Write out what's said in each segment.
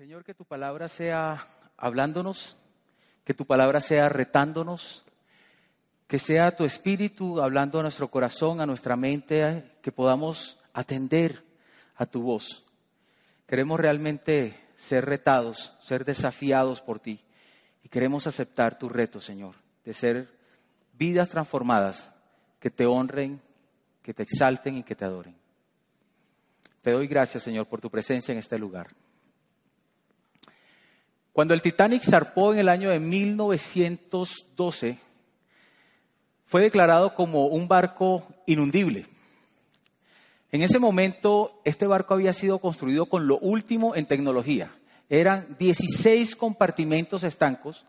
Señor, que tu palabra sea hablándonos, que tu palabra sea retándonos, que sea tu espíritu hablando a nuestro corazón, a nuestra mente, que podamos atender a tu voz. Queremos realmente ser retados, ser desafiados por ti y queremos aceptar tu reto, Señor, de ser vidas transformadas que te honren, que te exalten y que te adoren. Te doy gracias, Señor, por tu presencia en este lugar. Cuando el Titanic zarpó en el año de 1912, fue declarado como un barco inundible. En ese momento, este barco había sido construido con lo último en tecnología. Eran 16 compartimentos estancos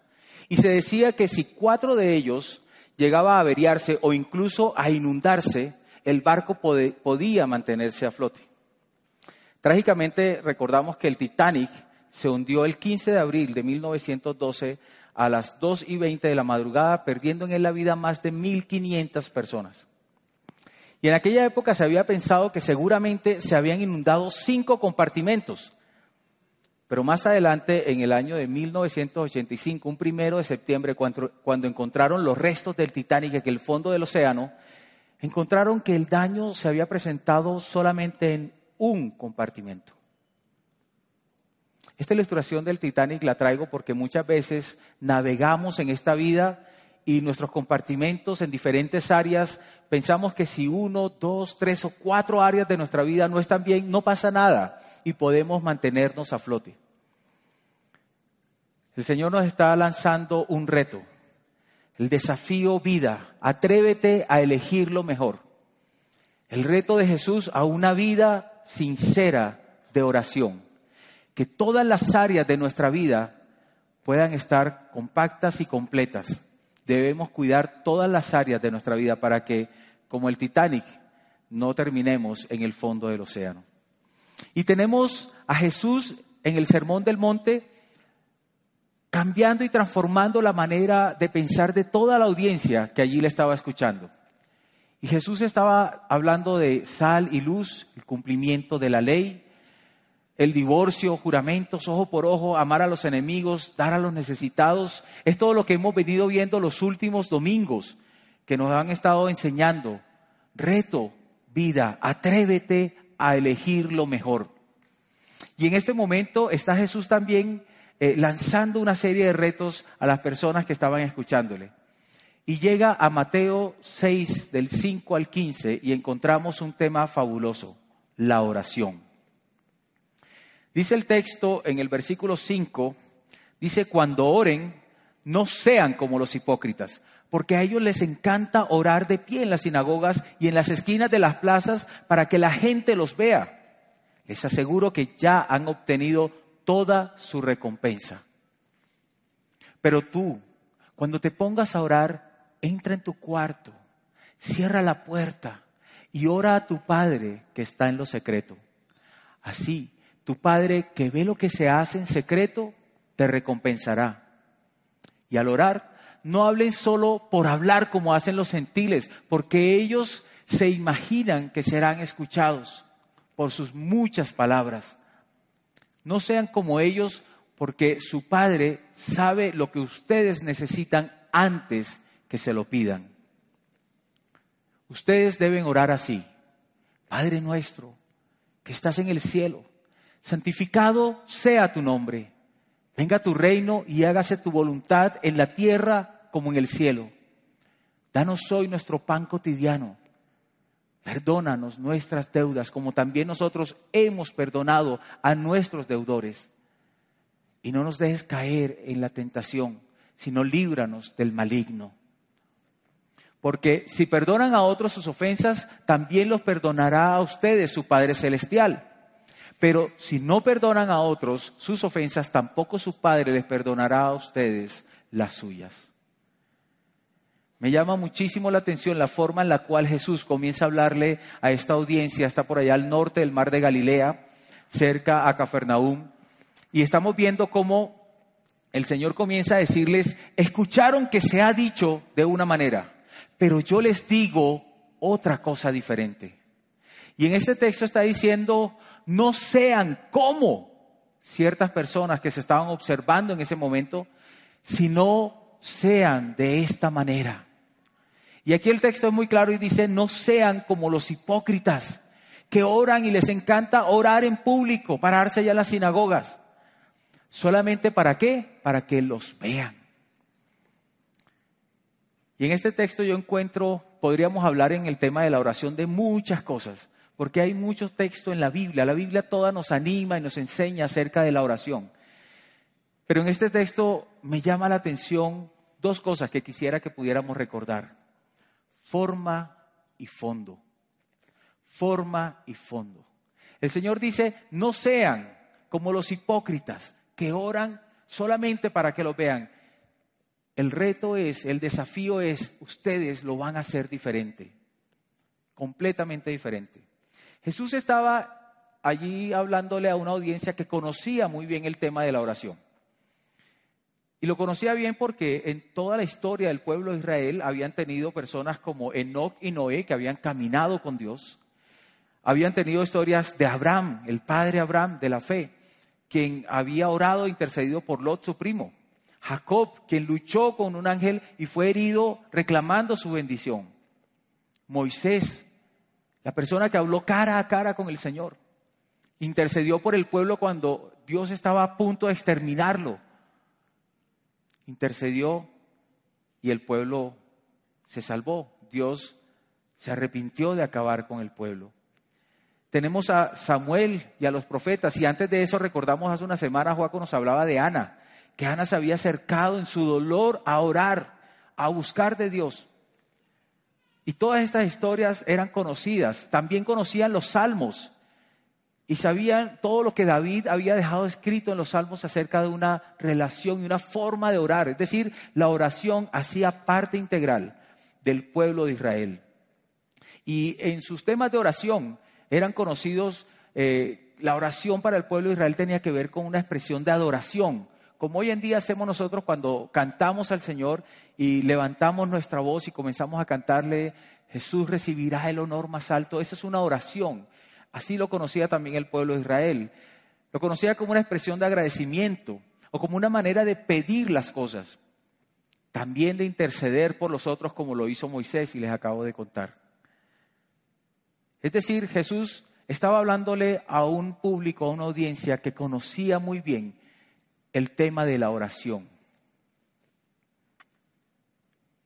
y se decía que si cuatro de ellos llegaba a averiarse o incluso a inundarse, el barco podía mantenerse a flote. Trágicamente recordamos que el Titanic se hundió el 15 de abril de 1912 a las 2 y 20 de la madrugada, perdiendo en él la vida más de 1.500 personas. Y en aquella época se había pensado que seguramente se habían inundado cinco compartimentos. Pero más adelante, en el año de 1985, un primero de septiembre, cuando, cuando encontraron los restos del Titanic en el fondo del océano, encontraron que el daño se había presentado solamente en un compartimento. Esta ilustración del Titanic la traigo porque muchas veces navegamos en esta vida y nuestros compartimentos en diferentes áreas pensamos que si uno, dos, tres o cuatro áreas de nuestra vida no están bien, no pasa nada y podemos mantenernos a flote. El Señor nos está lanzando un reto, el desafío vida, atrévete a elegir lo mejor. El reto de Jesús a una vida sincera de oración que todas las áreas de nuestra vida puedan estar compactas y completas. Debemos cuidar todas las áreas de nuestra vida para que, como el Titanic, no terminemos en el fondo del océano. Y tenemos a Jesús en el Sermón del Monte cambiando y transformando la manera de pensar de toda la audiencia que allí le estaba escuchando. Y Jesús estaba hablando de sal y luz, el cumplimiento de la ley, el divorcio, juramentos, ojo por ojo, amar a los enemigos, dar a los necesitados. Es todo lo que hemos venido viendo los últimos domingos que nos han estado enseñando. Reto, vida, atrévete a elegir lo mejor. Y en este momento está Jesús también eh, lanzando una serie de retos a las personas que estaban escuchándole. Y llega a Mateo 6, del 5 al 15, y encontramos un tema fabuloso, la oración. Dice el texto en el versículo 5, dice, cuando oren, no sean como los hipócritas, porque a ellos les encanta orar de pie en las sinagogas y en las esquinas de las plazas para que la gente los vea. Les aseguro que ya han obtenido toda su recompensa. Pero tú, cuando te pongas a orar, entra en tu cuarto, cierra la puerta y ora a tu Padre que está en lo secreto. Así tu Padre que ve lo que se hace en secreto, te recompensará. Y al orar, no hablen solo por hablar como hacen los gentiles, porque ellos se imaginan que serán escuchados por sus muchas palabras. No sean como ellos, porque su Padre sabe lo que ustedes necesitan antes que se lo pidan. Ustedes deben orar así. Padre nuestro, que estás en el cielo santificado sea tu nombre. Venga tu reino y hágase tu voluntad en la tierra como en el cielo. Danos hoy nuestro pan cotidiano. Perdónanos nuestras deudas como también nosotros hemos perdonado a nuestros deudores. Y no nos dejes caer en la tentación, sino líbranos del maligno. Porque si perdonan a otros sus ofensas, también los perdonará a ustedes su Padre Celestial. Pero si no perdonan a otros sus ofensas, tampoco su Padre les perdonará a ustedes las suyas. Me llama muchísimo la atención la forma en la cual Jesús comienza a hablarle a esta audiencia, está por allá al norte del mar de Galilea, cerca a Cafarnaúm, y estamos viendo cómo el Señor comienza a decirles, escucharon que se ha dicho de una manera, pero yo les digo otra cosa diferente. Y en este texto está diciendo, no sean como ciertas personas que se estaban observando en ese momento, sino sean de esta manera. Y aquí el texto es muy claro y dice, no sean como los hipócritas que oran y les encanta orar en público, pararse allá en las sinagogas. ¿Solamente para qué? Para que los vean. Y en este texto yo encuentro, podríamos hablar en el tema de la oración de muchas cosas, porque hay muchos textos en la Biblia. La Biblia toda nos anima y nos enseña acerca de la oración. Pero en este texto me llama la atención dos cosas que quisiera que pudiéramos recordar. Forma y fondo. Forma y fondo. El Señor dice, no sean como los hipócritas que oran solamente para que lo vean. El reto es, el desafío es, ustedes lo van a hacer diferente, completamente diferente. Jesús estaba allí hablándole a una audiencia que conocía muy bien el tema de la oración. Y lo conocía bien porque en toda la historia del pueblo de Israel habían tenido personas como Enoch y Noé que habían caminado con Dios. Habían tenido historias de Abraham, el padre Abraham de la fe, quien había orado e intercedido por Lot, su primo. Jacob, quien luchó con un ángel y fue herido reclamando su bendición. Moisés, la persona que habló cara a cara con el Señor, intercedió por el pueblo cuando Dios estaba a punto de exterminarlo. Intercedió y el pueblo se salvó. Dios se arrepintió de acabar con el pueblo. Tenemos a Samuel y a los profetas, y antes de eso recordamos hace una semana, Joaco nos hablaba de Ana, que Ana se había acercado en su dolor a orar, a buscar de Dios. Y todas estas historias eran conocidas. También conocían los salmos y sabían todo lo que David había dejado escrito en los salmos acerca de una relación y una forma de orar. Es decir, la oración hacía parte integral del pueblo de Israel. Y en sus temas de oración eran conocidos, eh, la oración para el pueblo de Israel tenía que ver con una expresión de adoración como hoy en día hacemos nosotros cuando cantamos al Señor y levantamos nuestra voz y comenzamos a cantarle, Jesús recibirá el honor más alto. Esa es una oración. Así lo conocía también el pueblo de Israel. Lo conocía como una expresión de agradecimiento o como una manera de pedir las cosas. También de interceder por los otros como lo hizo Moisés y les acabo de contar. Es decir, Jesús estaba hablándole a un público, a una audiencia que conocía muy bien el tema de la oración.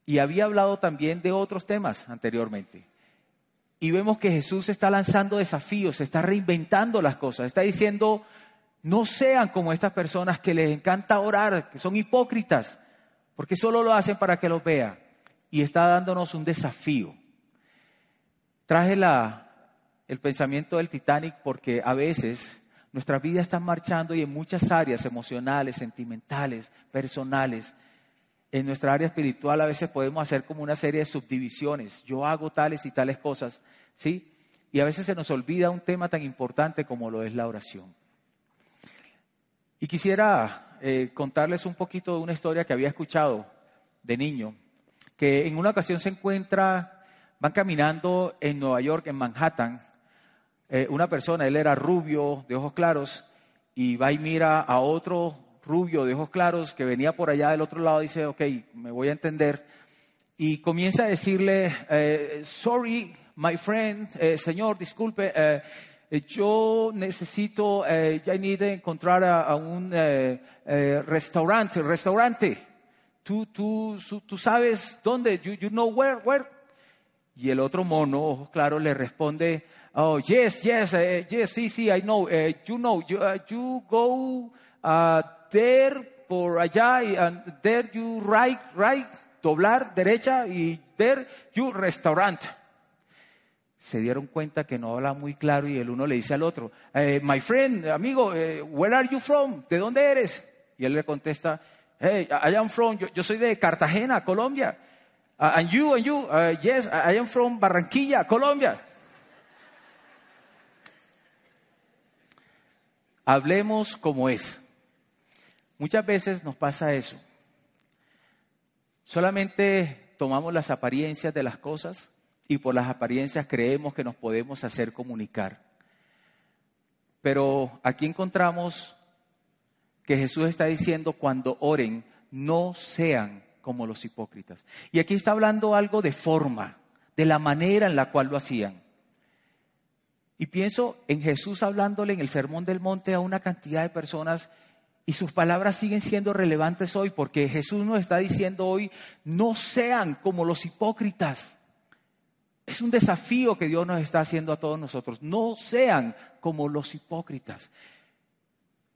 Y había hablado también de otros temas anteriormente. Y vemos que Jesús está lanzando desafíos, está reinventando las cosas, está diciendo, no sean como estas personas que les encanta orar, que son hipócritas, porque solo lo hacen para que los vea. Y está dándonos un desafío. Traje la, el pensamiento del Titanic porque a veces nuestra vida está marchando y en muchas áreas emocionales, sentimentales, personales. En nuestra área espiritual a veces podemos hacer como una serie de subdivisiones. Yo hago tales y tales cosas, ¿sí? Y a veces se nos olvida un tema tan importante como lo es la oración. Y quisiera eh, contarles un poquito de una historia que había escuchado de niño, que en una ocasión se encuentra, van caminando en Nueva York, en Manhattan, eh, una persona, él era rubio, de ojos claros, y va y mira a otro rubio de ojos claros que venía por allá del otro lado dice, ok, me voy a entender. Y comienza a decirle, eh, sorry, my friend, eh, señor, disculpe, yo necesito, ya need encontrar a, un restaurante, restaurante. ¿Tú, tú, tú sabes dónde? You, you know where, where? Y el otro mono, ojos claros, le responde, Oh, yes, yes, uh, yes, sí, sí, I know. Uh, you know, you, uh, you go uh, there por allá and there you right, right, doblar derecha y there you restaurant. Se dieron cuenta que no habla muy claro y el uno le dice al otro, eh, my friend, amigo, eh, where are you from? ¿De dónde eres? Y él le contesta, hey, I am from, yo, yo soy de Cartagena, Colombia. Uh, and you, and you, uh, yes, I am from Barranquilla, Colombia. Hablemos como es. Muchas veces nos pasa eso. Solamente tomamos las apariencias de las cosas y por las apariencias creemos que nos podemos hacer comunicar. Pero aquí encontramos que Jesús está diciendo cuando oren, no sean como los hipócritas. Y aquí está hablando algo de forma, de la manera en la cual lo hacían. Y pienso en Jesús hablándole en el Sermón del Monte a una cantidad de personas y sus palabras siguen siendo relevantes hoy porque Jesús nos está diciendo hoy, no sean como los hipócritas. Es un desafío que Dios nos está haciendo a todos nosotros. No sean como los hipócritas.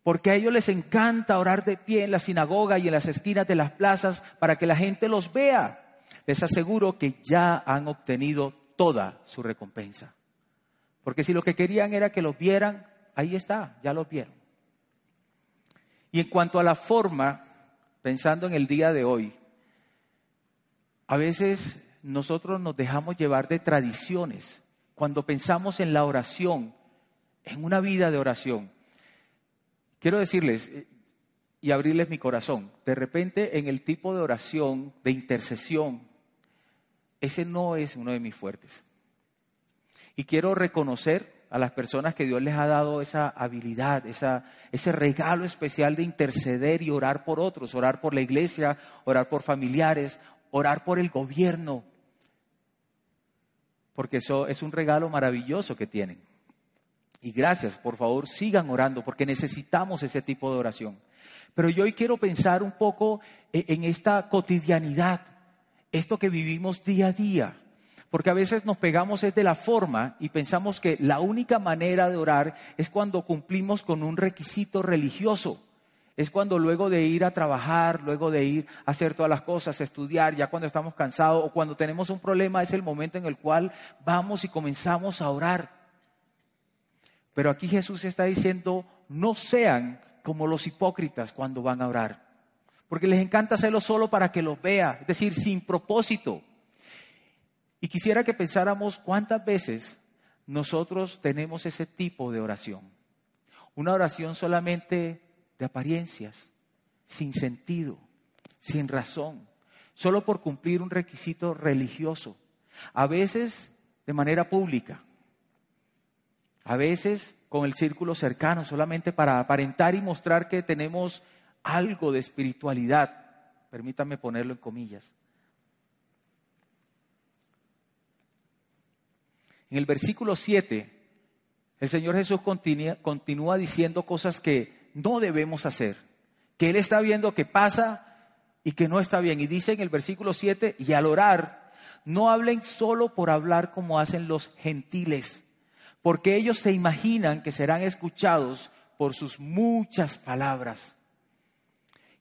Porque a ellos les encanta orar de pie en la sinagoga y en las esquinas de las plazas para que la gente los vea. Les aseguro que ya han obtenido toda su recompensa. Porque si lo que querían era que los vieran, ahí está, ya los vieron. Y en cuanto a la forma, pensando en el día de hoy, a veces nosotros nos dejamos llevar de tradiciones. Cuando pensamos en la oración, en una vida de oración, quiero decirles eh, y abrirles mi corazón, de repente en el tipo de oración, de intercesión, ese no es uno de mis fuertes. Y quiero reconocer a las personas que Dios les ha dado esa habilidad, ese regalo especial de interceder y orar por otros, orar por la iglesia, orar por familiares, orar por el gobierno, porque eso es un regalo maravilloso que tienen. Y gracias, por favor, sigan orando, porque necesitamos ese tipo de oración. Pero yo hoy quiero pensar un poco e, en esta cotidianidad, esto que vivimos día a día. Porque a veces nos pegamos es de la forma y pensamos que la única manera de orar es cuando cumplimos con un requisito religioso. Es cuando luego de ir a trabajar, luego de ir a hacer todas las cosas, estudiar, ya cuando estamos cansados o cuando tenemos un problema, es el momento en el cual vamos y comenzamos a orar. Pero aquí Jesús está diciendo, no sean como los hipócritas cuando van a orar. Porque les encanta hacerlo solo para que los vea, es decir, sin propósito. Y quisiera que pensáramos cuántas veces nosotros tenemos ese tipo de oración. Una oración solamente de apariencias, sin sentido, sin razón, solo por cumplir un requisito religioso. A veces de manera pública, a veces con el círculo cercano, solamente para aparentar y mostrar que tenemos algo de espiritualidad. Permítanme ponerlo en comillas. En el versículo 7, el Señor Jesús continúa, diciendo cosas que no debemos hacer, que Él está viendo que pasa y que no está bien. Y dice en el versículo 7, y al orar, no hablen solo por hablar como hacen los gentiles, porque ellos se imaginan que serán escuchados por sus muchas palabras.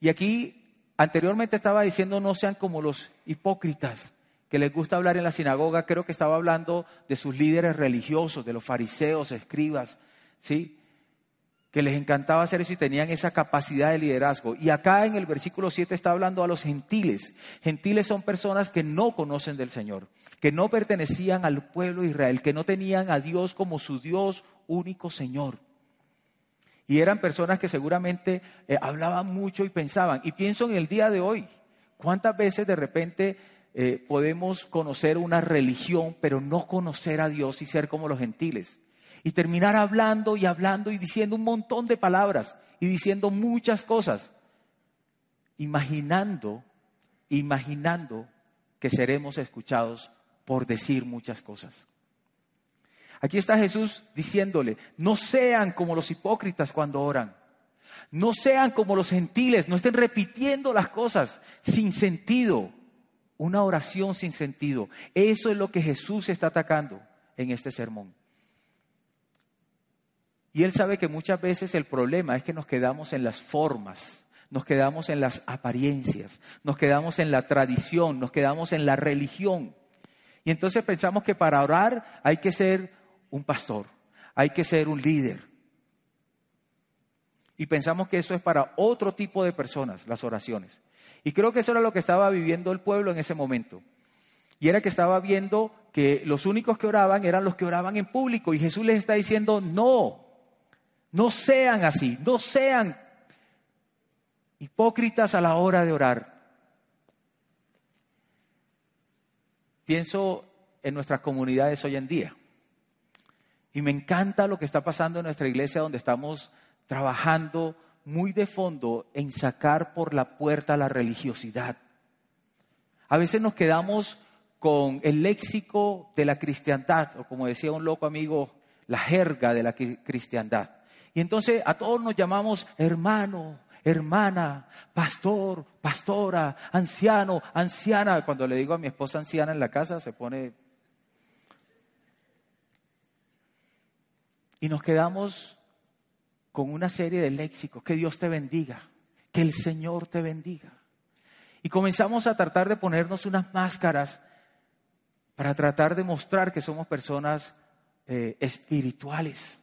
Y aquí anteriormente estaba diciendo no sean como los hipócritas que les gusta hablar en la sinagoga, creo que estaba hablando de sus líderes religiosos, de los fariseos, escribas, ¿sí? Que les encantaba hacer eso y tenían esa capacidad de liderazgo. Y acá en el versículo 7 está hablando a los gentiles. Gentiles son personas que no conocen del Señor, que no pertenecían al pueblo de Israel, que no tenían a Dios como su Dios único Señor. Y eran personas que seguramente eh, hablaban mucho y pensaban. Y pienso en el día de hoy, ¿cuántas veces de repente eh, podemos conocer una religión, pero no conocer a Dios y ser como los gentiles. Y terminar hablando y hablando y diciendo un montón de palabras y diciendo muchas cosas, imaginando, imaginando que seremos escuchados por decir muchas cosas. Aquí está Jesús diciéndole, no sean como los hipócritas cuando oran. No sean como los gentiles, no estén repitiendo las cosas sin sentido una oración sin sentido. Eso es lo que Jesús está atacando en este sermón. Y él sabe que muchas veces el problema es que nos quedamos en las formas, nos quedamos en las apariencias, nos quedamos en la tradición, nos quedamos en la religión. Y entonces pensamos que para orar hay que ser un pastor, hay que ser un líder. Y pensamos que eso es para otro tipo de personas, las oraciones. Y creo que eso era lo que estaba viviendo el pueblo en ese momento. Y era que estaba viendo que los únicos que oraban eran los que oraban en público. Y Jesús les está diciendo, no, no sean así, no sean hipócritas a la hora de orar. Pienso en nuestras comunidades hoy en día. Y me encanta lo que está pasando en nuestra iglesia donde estamos trabajando muy de fondo en sacar por la puerta la religiosidad. A veces nos quedamos con el léxico de la cristiandad, o como decía un loco amigo, la jerga de la cristiandad. Y entonces a todos nos llamamos hermano, hermana, pastor, pastora, anciano, anciana. Cuando le digo a mi esposa anciana en la casa, se pone... Y nos quedamos con una serie de léxicos. Que Dios te bendiga, que el Señor te bendiga. Y comenzamos a tratar de ponernos unas máscaras para tratar de mostrar que somos personas eh, espirituales.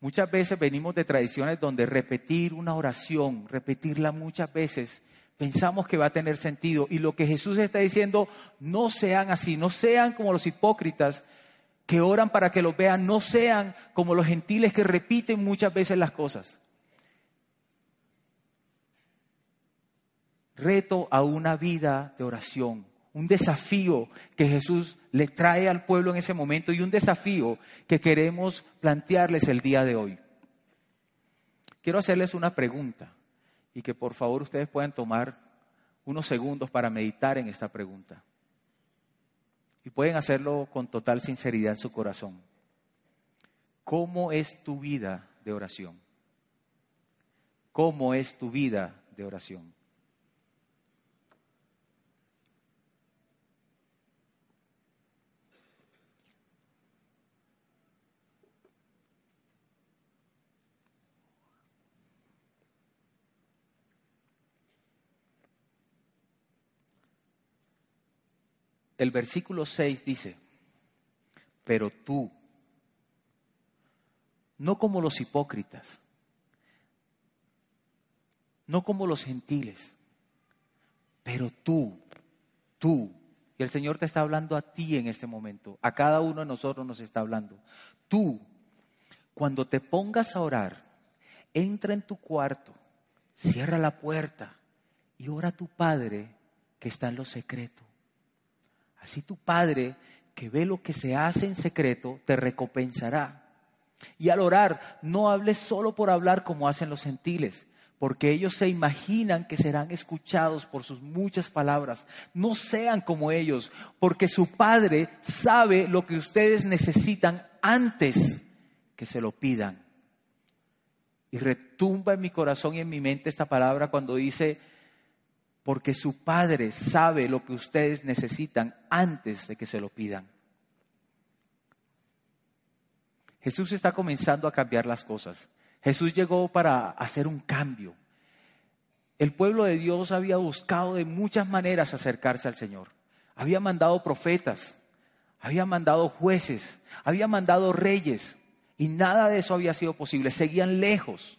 Muchas veces venimos de tradiciones donde repetir una oración, repetirla muchas veces, pensamos que va a tener sentido. Y lo que Jesús está diciendo, no sean así, no sean como los hipócritas que oran para que los vean, no sean como los gentiles que repiten muchas veces las cosas. Reto a una vida de oración, un desafío que Jesús le trae al pueblo en ese momento y un desafío que queremos plantearles el día de hoy. Quiero hacerles una pregunta y que por favor ustedes puedan tomar unos segundos para meditar en esta pregunta. Y pueden hacerlo con total sinceridad en su corazón. ¿Cómo es tu vida de oración? ¿Cómo es tu vida de oración? El versículo 6 dice, pero tú, no como los hipócritas, no como los gentiles, pero tú, tú, y el Señor te está hablando a ti en este momento, a cada uno de nosotros nos está hablando, tú, cuando te pongas a orar, entra en tu cuarto, cierra la puerta y ora a tu Padre que está en lo secreto Así tu Padre, que ve lo que se hace en secreto, te recompensará. Y al orar, no hables solo por hablar como hacen los gentiles, porque ellos se imaginan que serán escuchados por sus muchas palabras. No sean como ellos, porque su Padre sabe lo que ustedes necesitan antes que se lo pidan. Y retumba en mi corazón y en mi mente esta palabra cuando dice, porque su Padre sabe lo que ustedes necesitan antes de que se lo pidan. Jesús está comenzando a cambiar las cosas. Jesús llegó para hacer un cambio. El pueblo de Dios había buscado de muchas maneras acercarse al Señor. Había mandado profetas, había mandado jueces, había mandado reyes y nada de eso había sido posible. Seguían lejos.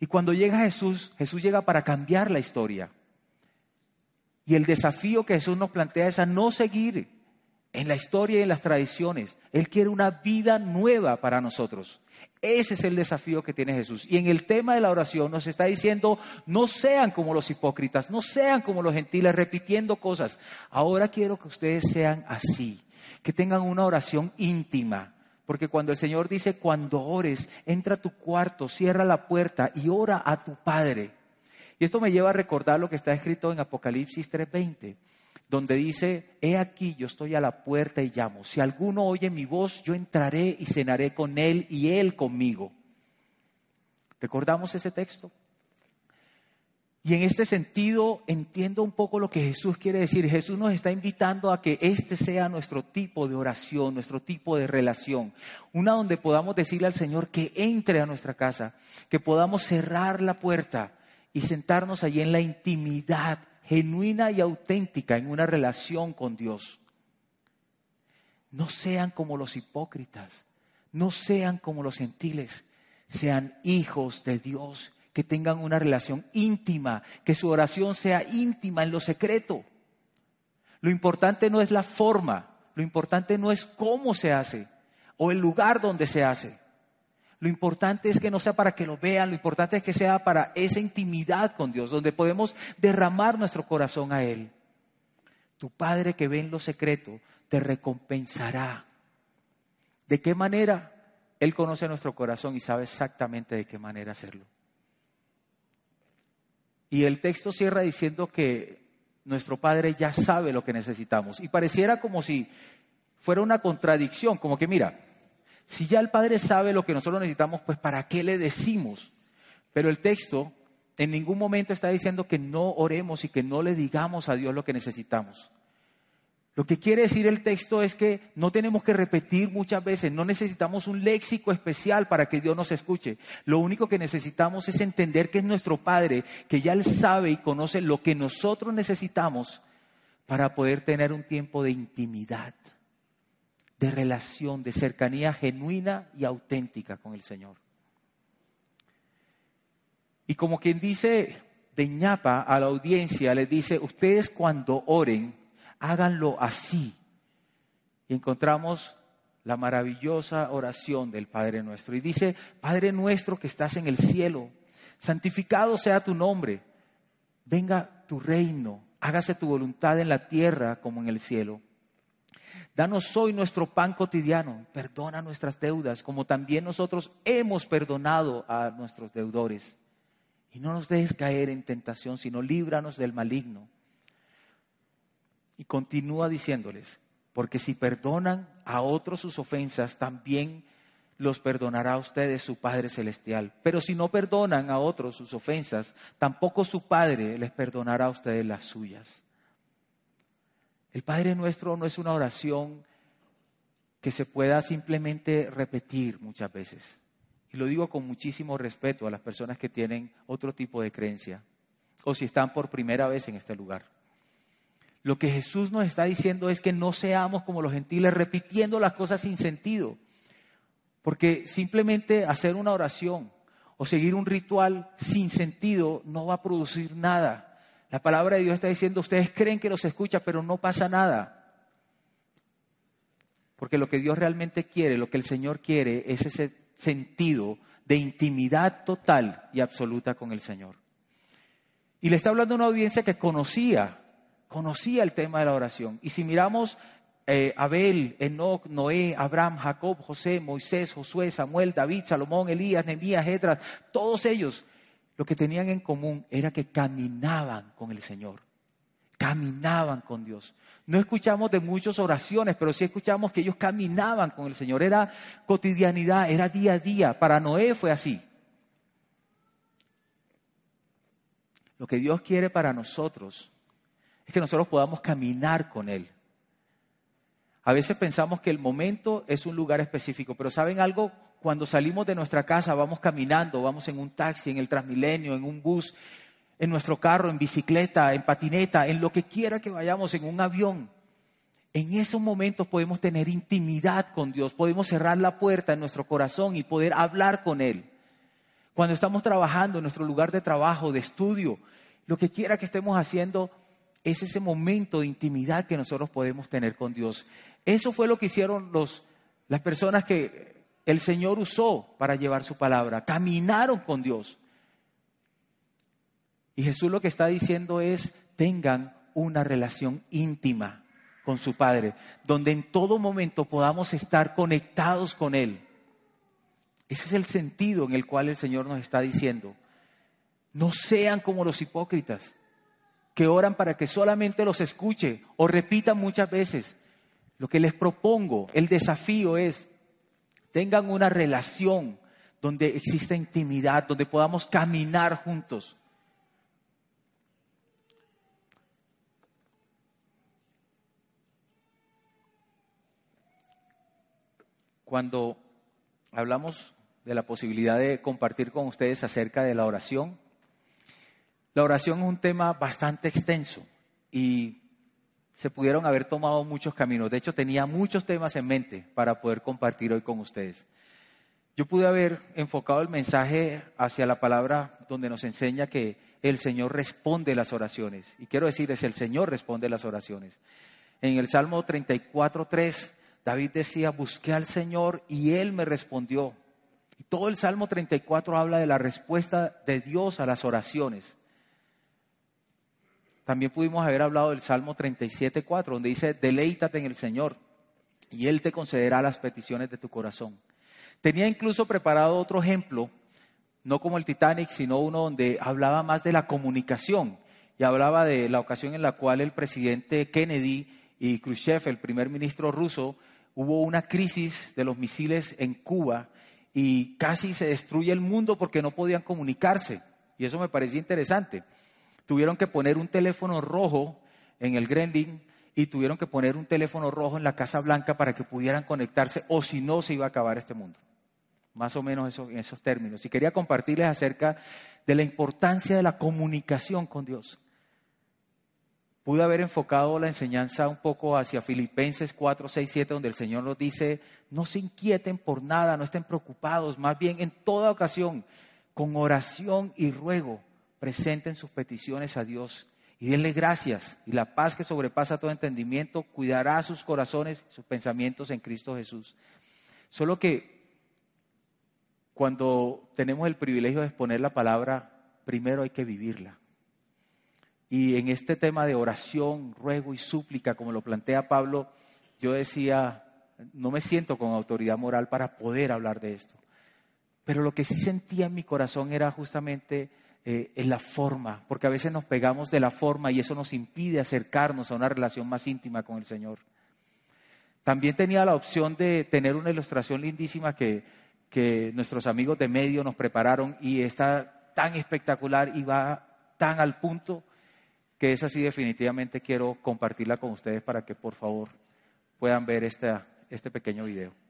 Y cuando llega Jesús, Jesús llega para cambiar la historia. Y el desafío que Jesús nos plantea es a no seguir en la historia y en las tradiciones. Él quiere una vida nueva para nosotros. Ese es el desafío que tiene Jesús. Y en el tema de la oración nos está diciendo, no sean como los hipócritas, no sean como los gentiles repitiendo cosas. Ahora quiero que ustedes sean así, que tengan una oración íntima. Porque cuando el Señor dice, cuando ores, entra a tu cuarto, cierra la puerta y ora a tu Padre. Y esto me lleva a recordar lo que está escrito en Apocalipsis 3:20, donde dice, he aquí yo estoy a la puerta y llamo. Si alguno oye mi voz, yo entraré y cenaré con él y él conmigo. ¿Recordamos ese texto? Y en este sentido entiendo un poco lo que Jesús quiere decir. Jesús nos está invitando a que este sea nuestro tipo de oración, nuestro tipo de relación. Una donde podamos decirle al Señor que entre a nuestra casa, que podamos cerrar la puerta y sentarnos allí en la intimidad genuina y auténtica en una relación con Dios. No sean como los hipócritas, no sean como los gentiles, sean hijos de Dios, que tengan una relación íntima, que su oración sea íntima en lo secreto. Lo importante no es la forma, lo importante no es cómo se hace o el lugar donde se hace. Lo importante es que no sea para que lo vean, lo importante es que sea para esa intimidad con Dios, donde podemos derramar nuestro corazón a Él. Tu Padre que ve en lo secreto te recompensará. ¿De qué manera? Él conoce nuestro corazón y sabe exactamente de qué manera hacerlo. Y el texto cierra diciendo que nuestro Padre ya sabe lo que necesitamos. Y pareciera como si fuera una contradicción, como que mira, si ya el Padre sabe lo que nosotros necesitamos, pues ¿para qué le decimos? Pero el texto en ningún momento está diciendo que no oremos y que no le digamos a Dios lo que necesitamos. Lo que quiere decir el texto es que no tenemos que repetir muchas veces, no necesitamos un léxico especial para que Dios nos escuche. Lo único que necesitamos es entender que es nuestro Padre, que ya Él sabe y conoce lo que nosotros necesitamos para poder tener un tiempo de intimidad, de relación, de cercanía genuina y auténtica con el Señor. Y como quien dice de ñapa a la audiencia, les dice, ustedes cuando oren, háganlo así. Y encontramos la maravillosa oración del Padre nuestro. Y dice, Padre nuestro que estás en el cielo, santificado sea tu nombre, venga tu reino, hágase tu voluntad en la tierra como en el cielo. Danos hoy nuestro pan cotidiano, perdona nuestras deudas, como también nosotros hemos perdonado a nuestros deudores. Y no nos dejes caer en tentación, sino líbranos del maligno. Y continúa diciéndoles, porque si perdonan a otros sus ofensas, también los perdonará a ustedes su Padre Celestial. Pero si no perdonan a otros sus ofensas, tampoco su Padre les perdonará a ustedes las suyas. El Padre nuestro no es una oración que se pueda simplemente repetir muchas veces. Y lo digo con muchísimo respeto a las personas que tienen otro tipo de creencia o si están por primera vez en este lugar. Lo que Jesús nos está diciendo es que no seamos como los gentiles repitiendo las cosas sin sentido. Porque simplemente hacer una oración o seguir un ritual sin sentido no va a producir nada. La palabra de Dios está diciendo, ustedes creen que los escucha, pero no pasa nada. Porque lo que Dios realmente quiere, lo que el Señor quiere, es ese sentido de intimidad total y absoluta con el Señor. Y le está hablando a una audiencia que conocía conocía el tema de la oración. Y si miramos eh, Abel, Enoch, Noé, Abraham, Jacob, José, Moisés, Josué, Samuel, David, Salomón, Elías, Nehemías, Edras, todos ellos, lo que tenían en común era que caminaban con el Señor, caminaban con Dios. No escuchamos de muchas oraciones, pero sí escuchamos que ellos caminaban con el Señor. Era cotidianidad, era día a día. Para Noé fue así. Lo que Dios quiere para nosotros es que nosotros podamos caminar con Él. A veces pensamos que el momento es un lugar específico, pero ¿saben algo? Cuando salimos de nuestra casa, vamos caminando, vamos en un taxi, en el Transmilenio, en un bus, en nuestro carro, en bicicleta, en patineta, en lo que quiera que vayamos, en un avión. En esos momentos podemos tener intimidad con Dios, podemos cerrar la puerta en nuestro corazón y poder hablar con Él. Cuando estamos trabajando en nuestro lugar de trabajo, de estudio, lo que quiera que estemos haciendo, es ese momento de intimidad que nosotros podemos tener con Dios. Eso fue lo que hicieron los, las personas que el Señor usó para llevar su palabra. Caminaron con Dios. Y Jesús lo que está diciendo es, tengan una relación íntima con su Padre, donde en todo momento podamos estar conectados con Él. Ese es el sentido en el cual el Señor nos está diciendo. No sean como los hipócritas que oran para que solamente los escuche o repitan muchas veces. Lo que les propongo, el desafío es, tengan una relación donde exista intimidad, donde podamos caminar juntos. Cuando hablamos de la posibilidad de compartir con ustedes acerca de la oración, la oración es un tema bastante extenso y se pudieron haber tomado muchos caminos. De hecho, tenía muchos temas en mente para poder compartir hoy con ustedes. Yo pude haber enfocado el mensaje hacia la palabra donde nos enseña que el Señor responde las oraciones. Y quiero decirles, el Señor responde las oraciones. En el Salmo 34.3, David decía, busqué al Señor y Él me respondió. Y todo el Salmo 34 habla de la respuesta de Dios a las oraciones. También pudimos haber hablado del Salmo 37.4, donde dice, deleítate en el Señor y Él te concederá las peticiones de tu corazón. Tenía incluso preparado otro ejemplo, no como el Titanic, sino uno donde hablaba más de la comunicación y hablaba de la ocasión en la cual el presidente Kennedy y Khrushchev, el primer ministro ruso, hubo una crisis de los misiles en Cuba y casi se destruye el mundo porque no podían comunicarse. Y eso me parecía interesante. Tuvieron que poner un teléfono rojo en el Gremlin y tuvieron que poner un teléfono rojo en la Casa Blanca para que pudieran conectarse o si no se iba a acabar este mundo. Más o menos en esos términos. Y quería compartirles acerca de la importancia de la comunicación con Dios. Pude haber enfocado la enseñanza un poco hacia Filipenses 4, 6, 7, donde el Señor nos dice, no se inquieten por nada, no estén preocupados, más bien en toda ocasión, con oración y ruego, presenten sus peticiones a Dios y denle gracias. Y la paz que sobrepasa todo entendimiento cuidará sus corazones, sus pensamientos en Cristo Jesús. Solo que cuando tenemos el privilegio de exponer la palabra, primero hay que vivirla. Y en este tema de oración, ruego y súplica, como lo plantea Pablo, yo decía, no me siento con autoridad moral para poder hablar de esto. Pero lo que sí sentía en mi corazón era justamente eh, en la forma, porque a veces nos pegamos de la forma y eso nos impide acercarnos a una relación más íntima con el Señor. También tenía la opción de tener una ilustración lindísima que, que nuestros amigos de medio nos prepararon y está tan espectacular y va tan al punto que es así definitivamente quiero compartirla con ustedes para que por favor puedan ver este pequeño video.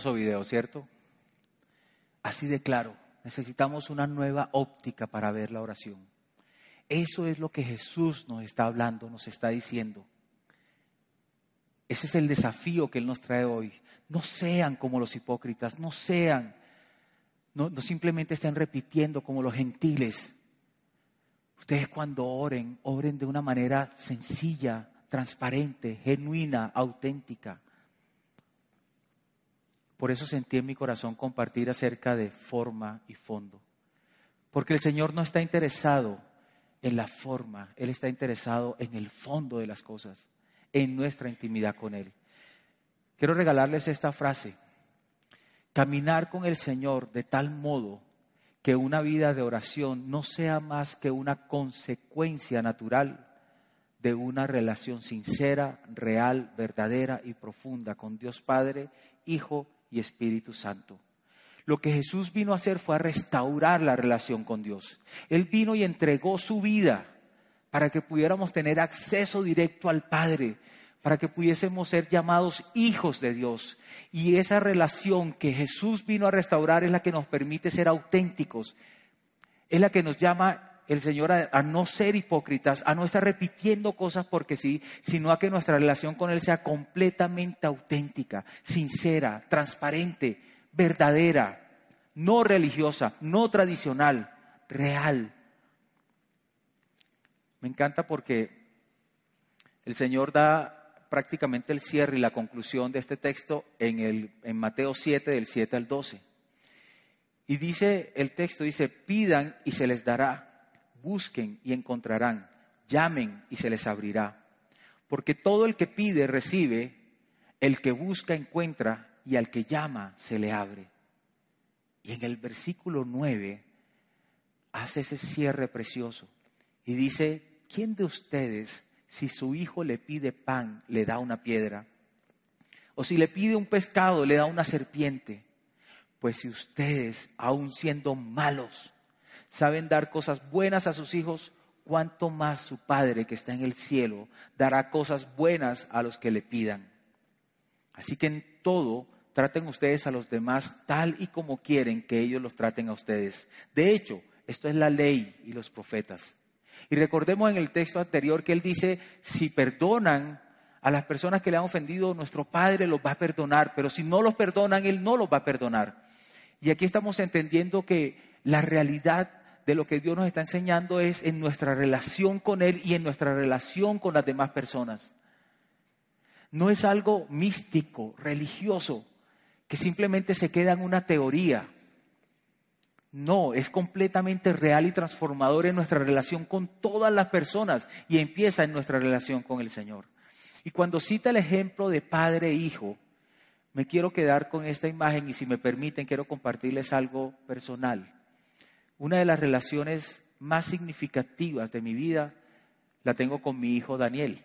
Hermoso video, ¿cierto? Así de claro, necesitamos una nueva óptica para ver la oración. Eso es lo que Jesús nos está hablando, nos está diciendo. Ese es el desafío que Él nos trae hoy. No sean como los hipócritas, no sean, no, no simplemente estén repitiendo como los gentiles. Ustedes cuando oren, oren de una manera sencilla, transparente, genuina, auténtica. Por eso sentí en mi corazón compartir acerca de forma y fondo. Porque el Señor no está interesado en la forma, Él está interesado en el fondo de las cosas, en nuestra intimidad con Él. Quiero regalarles esta frase. Caminar con el Señor de tal modo que una vida de oración no sea más que una consecuencia natural de una relación sincera, real, verdadera y profunda con Dios Padre, Hijo y Espíritu Santo. Lo que Jesús vino a hacer fue a restaurar la relación con Dios. Él vino y entregó su vida para que pudiéramos tener acceso directo al Padre, para que pudiésemos ser llamados hijos de Dios. Y esa relación que Jesús vino a restaurar es la que nos permite ser auténticos, es la que nos llama el Señor a, no ser hipócritas, a no estar repitiendo cosas porque sí, sino a que nuestra relación con Él sea completamente auténtica, sincera, transparente, verdadera, no religiosa, no tradicional, real. Me encanta porque el Señor da prácticamente el cierre y la conclusión de este texto en, el, en Mateo 7, del 7 al 12. Y dice el texto, dice, pidan y se les dará, busquen y encontrarán, llamen y se les abrirá. Porque todo el que pide recibe, el que busca encuentra y al que llama se le abre. Y en el versículo 9 hace ese cierre precioso y dice, ¿quién de ustedes si su hijo le pide pan, le da una piedra? O si le pide un pescado, le da una serpiente. Pues si ustedes, aun siendo malos, saben dar cosas buenas a sus hijos, cuánto más su Padre que está en el cielo dará cosas buenas a los que le pidan. Así que en todo traten ustedes a los demás tal y como quieren que ellos los traten a ustedes. De hecho, esto es la ley y los profetas. Y recordemos en el texto anterior que él dice, si perdonan a las personas que le han ofendido, nuestro Padre los va a perdonar, pero si no los perdonan, Él no los va a perdonar. Y aquí estamos entendiendo que la realidad de lo que Dios nos está enseñando es en nuestra relación con Él y en nuestra relación con las demás personas. No es algo místico, religioso, que simplemente se queda en una teoría. No, es completamente real y transformador en nuestra relación con todas las personas y empieza en nuestra relación con el Señor. Y cuando cita el ejemplo de padre e hijo, me quiero quedar con esta imagen y si me permiten quiero compartirles algo personal. Una de las relaciones más significativas de mi vida la tengo con mi hijo Daniel.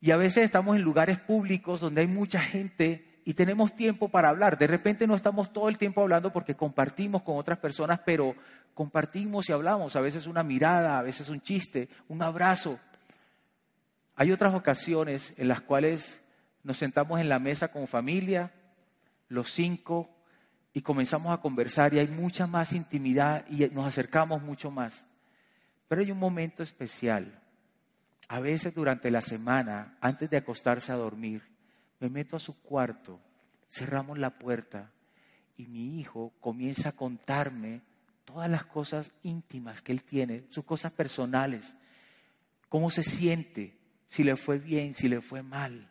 Y a veces estamos en lugares públicos donde hay mucha gente y tenemos tiempo para hablar. De repente no estamos todo el tiempo hablando porque compartimos con otras personas, pero compartimos y hablamos. A veces una mirada, a veces un chiste, un abrazo. Hay otras ocasiones en las cuales nos sentamos en la mesa con familia, los cinco, y comenzamos a conversar y hay mucha más intimidad y nos acercamos mucho más. Pero hay un momento especial. A veces durante la semana, antes de acostarse a dormir, me meto a su cuarto, cerramos la puerta y mi hijo comienza a contarme todas las cosas íntimas que él tiene, sus cosas personales, cómo se siente, si le fue bien, si le fue mal,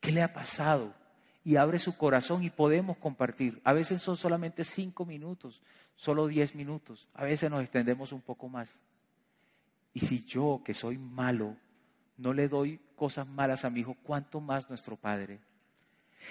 qué le ha pasado. Y abre su corazón y podemos compartir. A veces son solamente cinco minutos, solo diez minutos. A veces nos extendemos un poco más. Y si yo, que soy malo, no le doy cosas malas a mi hijo, ¿cuánto más nuestro Padre?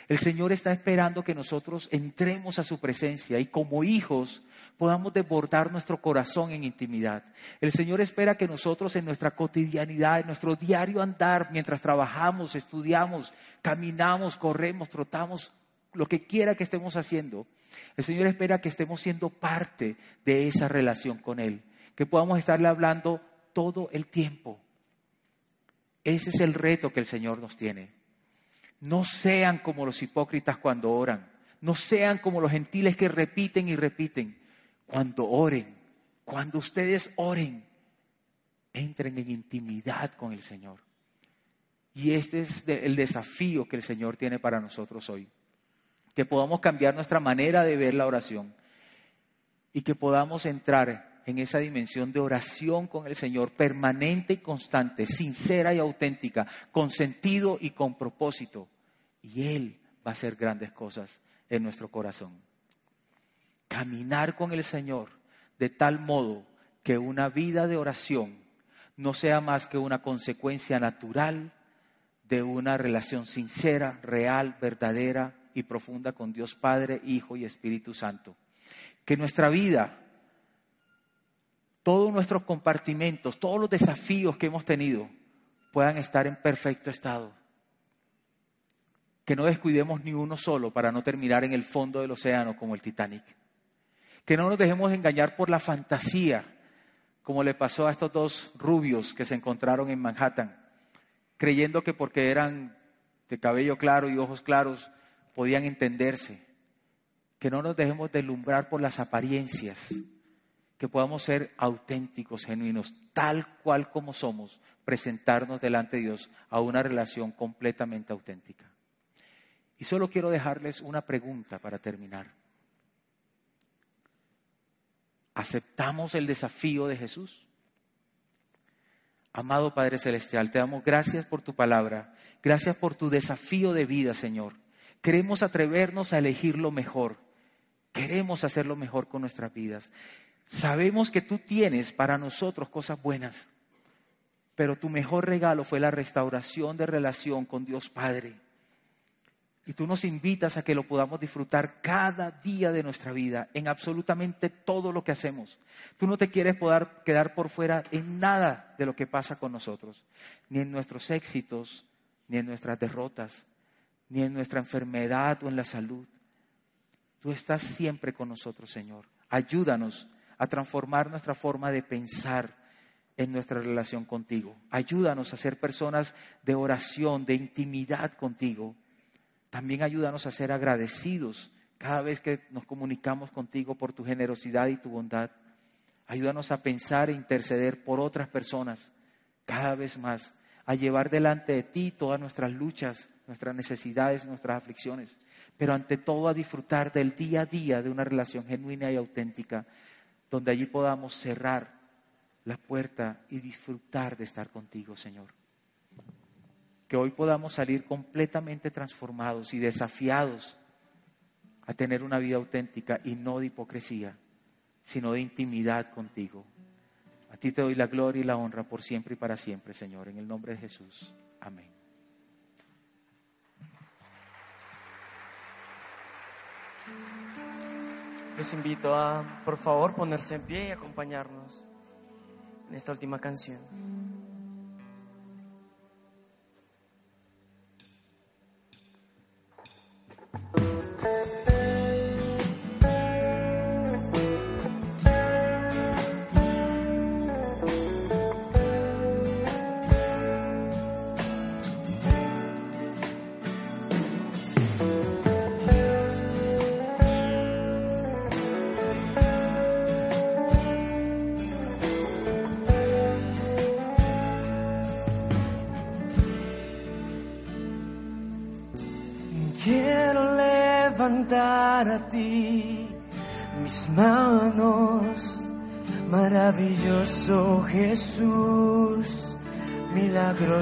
El Señor está esperando que nosotros entremos a su presencia y como hijos podamos desbordar nuestro corazón en intimidad. El Señor espera que nosotros en nuestra cotidianidad, en nuestro diario andar, mientras trabajamos, estudiamos, caminamos, corremos, trotamos, lo que quiera que estemos haciendo, el Señor espera que estemos siendo parte de esa relación con Él, que podamos estarle hablando todo el tiempo. Ese es el reto que el Señor nos tiene. No sean como los hipócritas cuando oran. No sean como los gentiles que repiten y repiten. Cuando oren, cuando ustedes oren, entren en intimidad con el Señor. Y este es el desafío que el Señor tiene para nosotros hoy. Que podamos cambiar nuestra manera de ver la oración y que podamos entrar en esa dimensión de oración con el Señor permanente y constante, sincera y auténtica, con sentido y con propósito. Y Él va a hacer grandes cosas en nuestro corazón. Caminar con el Señor de tal modo que una vida de oración no sea más que una consecuencia natural de una relación sincera, real, verdadera y profunda con Dios Padre, Hijo y Espíritu Santo. Que nuestra vida, todos nuestros compartimentos, todos los desafíos que hemos tenido puedan estar en perfecto estado. Que no descuidemos ni uno solo para no terminar en el fondo del océano como el Titanic. Que no nos dejemos engañar por la fantasía, como le pasó a estos dos rubios que se encontraron en Manhattan, creyendo que porque eran de cabello claro y ojos claros podían entenderse. Que no nos dejemos deslumbrar por las apariencias, que podamos ser auténticos, genuinos, tal cual como somos, presentarnos delante de Dios a una relación completamente auténtica. Y solo quiero dejarles una pregunta para terminar. ¿Aceptamos el desafío de Jesús? Amado Padre Celestial, te damos gracias por tu palabra, gracias por tu desafío de vida, Señor. Queremos atrevernos a elegir lo mejor, queremos hacer lo mejor con nuestras vidas. Sabemos que tú tienes para nosotros cosas buenas, pero tu mejor regalo fue la restauración de relación con Dios Padre. Y tú nos invitas a que lo podamos disfrutar cada día de nuestra vida, en absolutamente todo lo que hacemos. Tú no te quieres poder quedar por fuera en nada de lo que pasa con nosotros, ni en nuestros éxitos, ni en nuestras derrotas, ni en nuestra enfermedad o en la salud. Tú estás siempre con nosotros, Señor. Ayúdanos a transformar nuestra forma de pensar en nuestra relación contigo. Ayúdanos a ser personas de oración, de intimidad contigo también ayúdanos a ser agradecidos cada vez que nos comunicamos contigo por tu generosidad y tu bondad. Ayúdanos a pensar e interceder por otras personas cada vez más, a llevar delante de ti todas nuestras luchas, nuestras necesidades, nuestras aflicciones, pero ante todo a disfrutar del día a día de una relación genuina y auténtica, donde allí podamos cerrar la puerta y disfrutar de estar contigo, Señor que hoy podamos salir completamente transformados y desafiados a tener una vida auténtica y no de hipocresía, sino de intimidad contigo. A ti te doy la gloria y la honra por siempre y para siempre, Señor, en el nombre de Jesús. Amén. Les invito a, por favor, ponerse en pie y acompañarnos en esta última canción.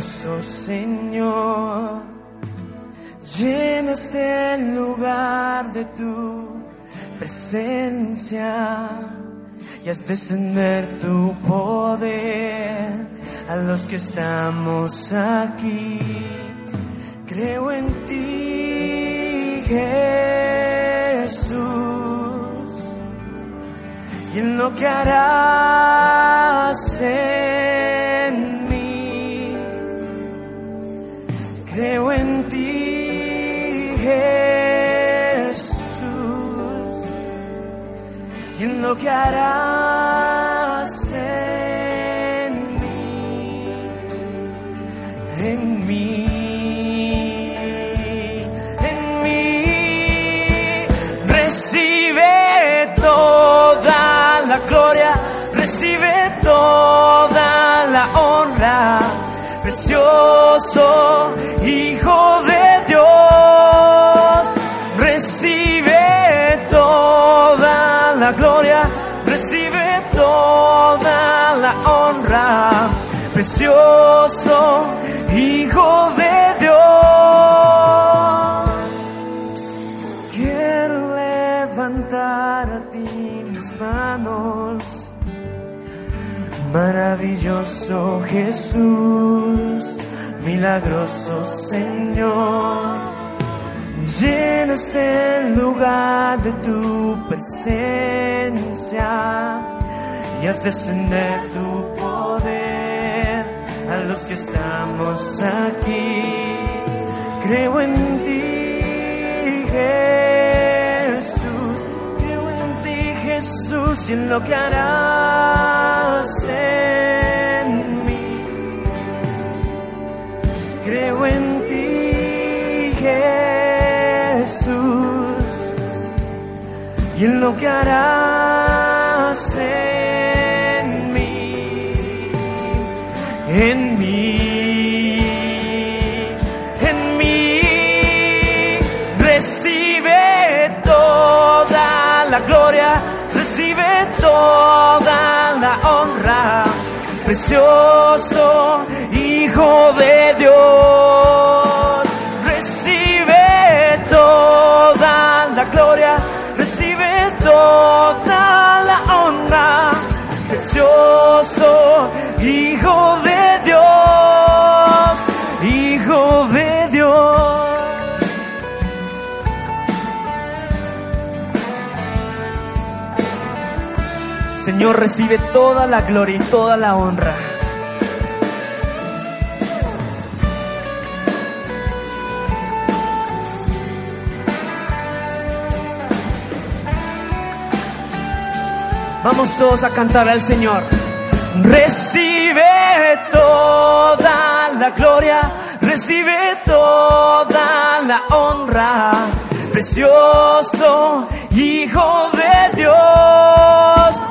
Milagroso Señor. Llena este lugar de tu presencia y haz descender tu poder a los que estamos aquí. Creo en ti, y en lo que harás en Creo en ti, Jesús, y en lo que harás Jesús, milagroso Señor. Llena este lugar de tu presencia y haz descender tu poder a los que estamos aquí. Creo en ti, Jesús. Creo en ti, Jesús, y en lo que harás En ti, Jesús, y en lo que harás en mí, en mí, en mí. Recibe toda la gloria, recibe toda la honra, precioso Hijo de Dios. Recibe toda la gloria, recibe toda la honra, precioso Hijo de Dios, Hijo de Dios. Señor, recibe toda la gloria y toda la honra. Vamos todos a cantar al Señor. Recibe toda la gloria, recibe toda la honra, precioso Hijo de Dios.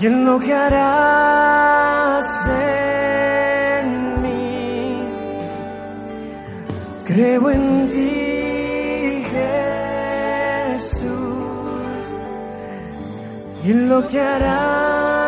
Y en lo que harás en mí. Creo en ti, Jesús, y en lo que harás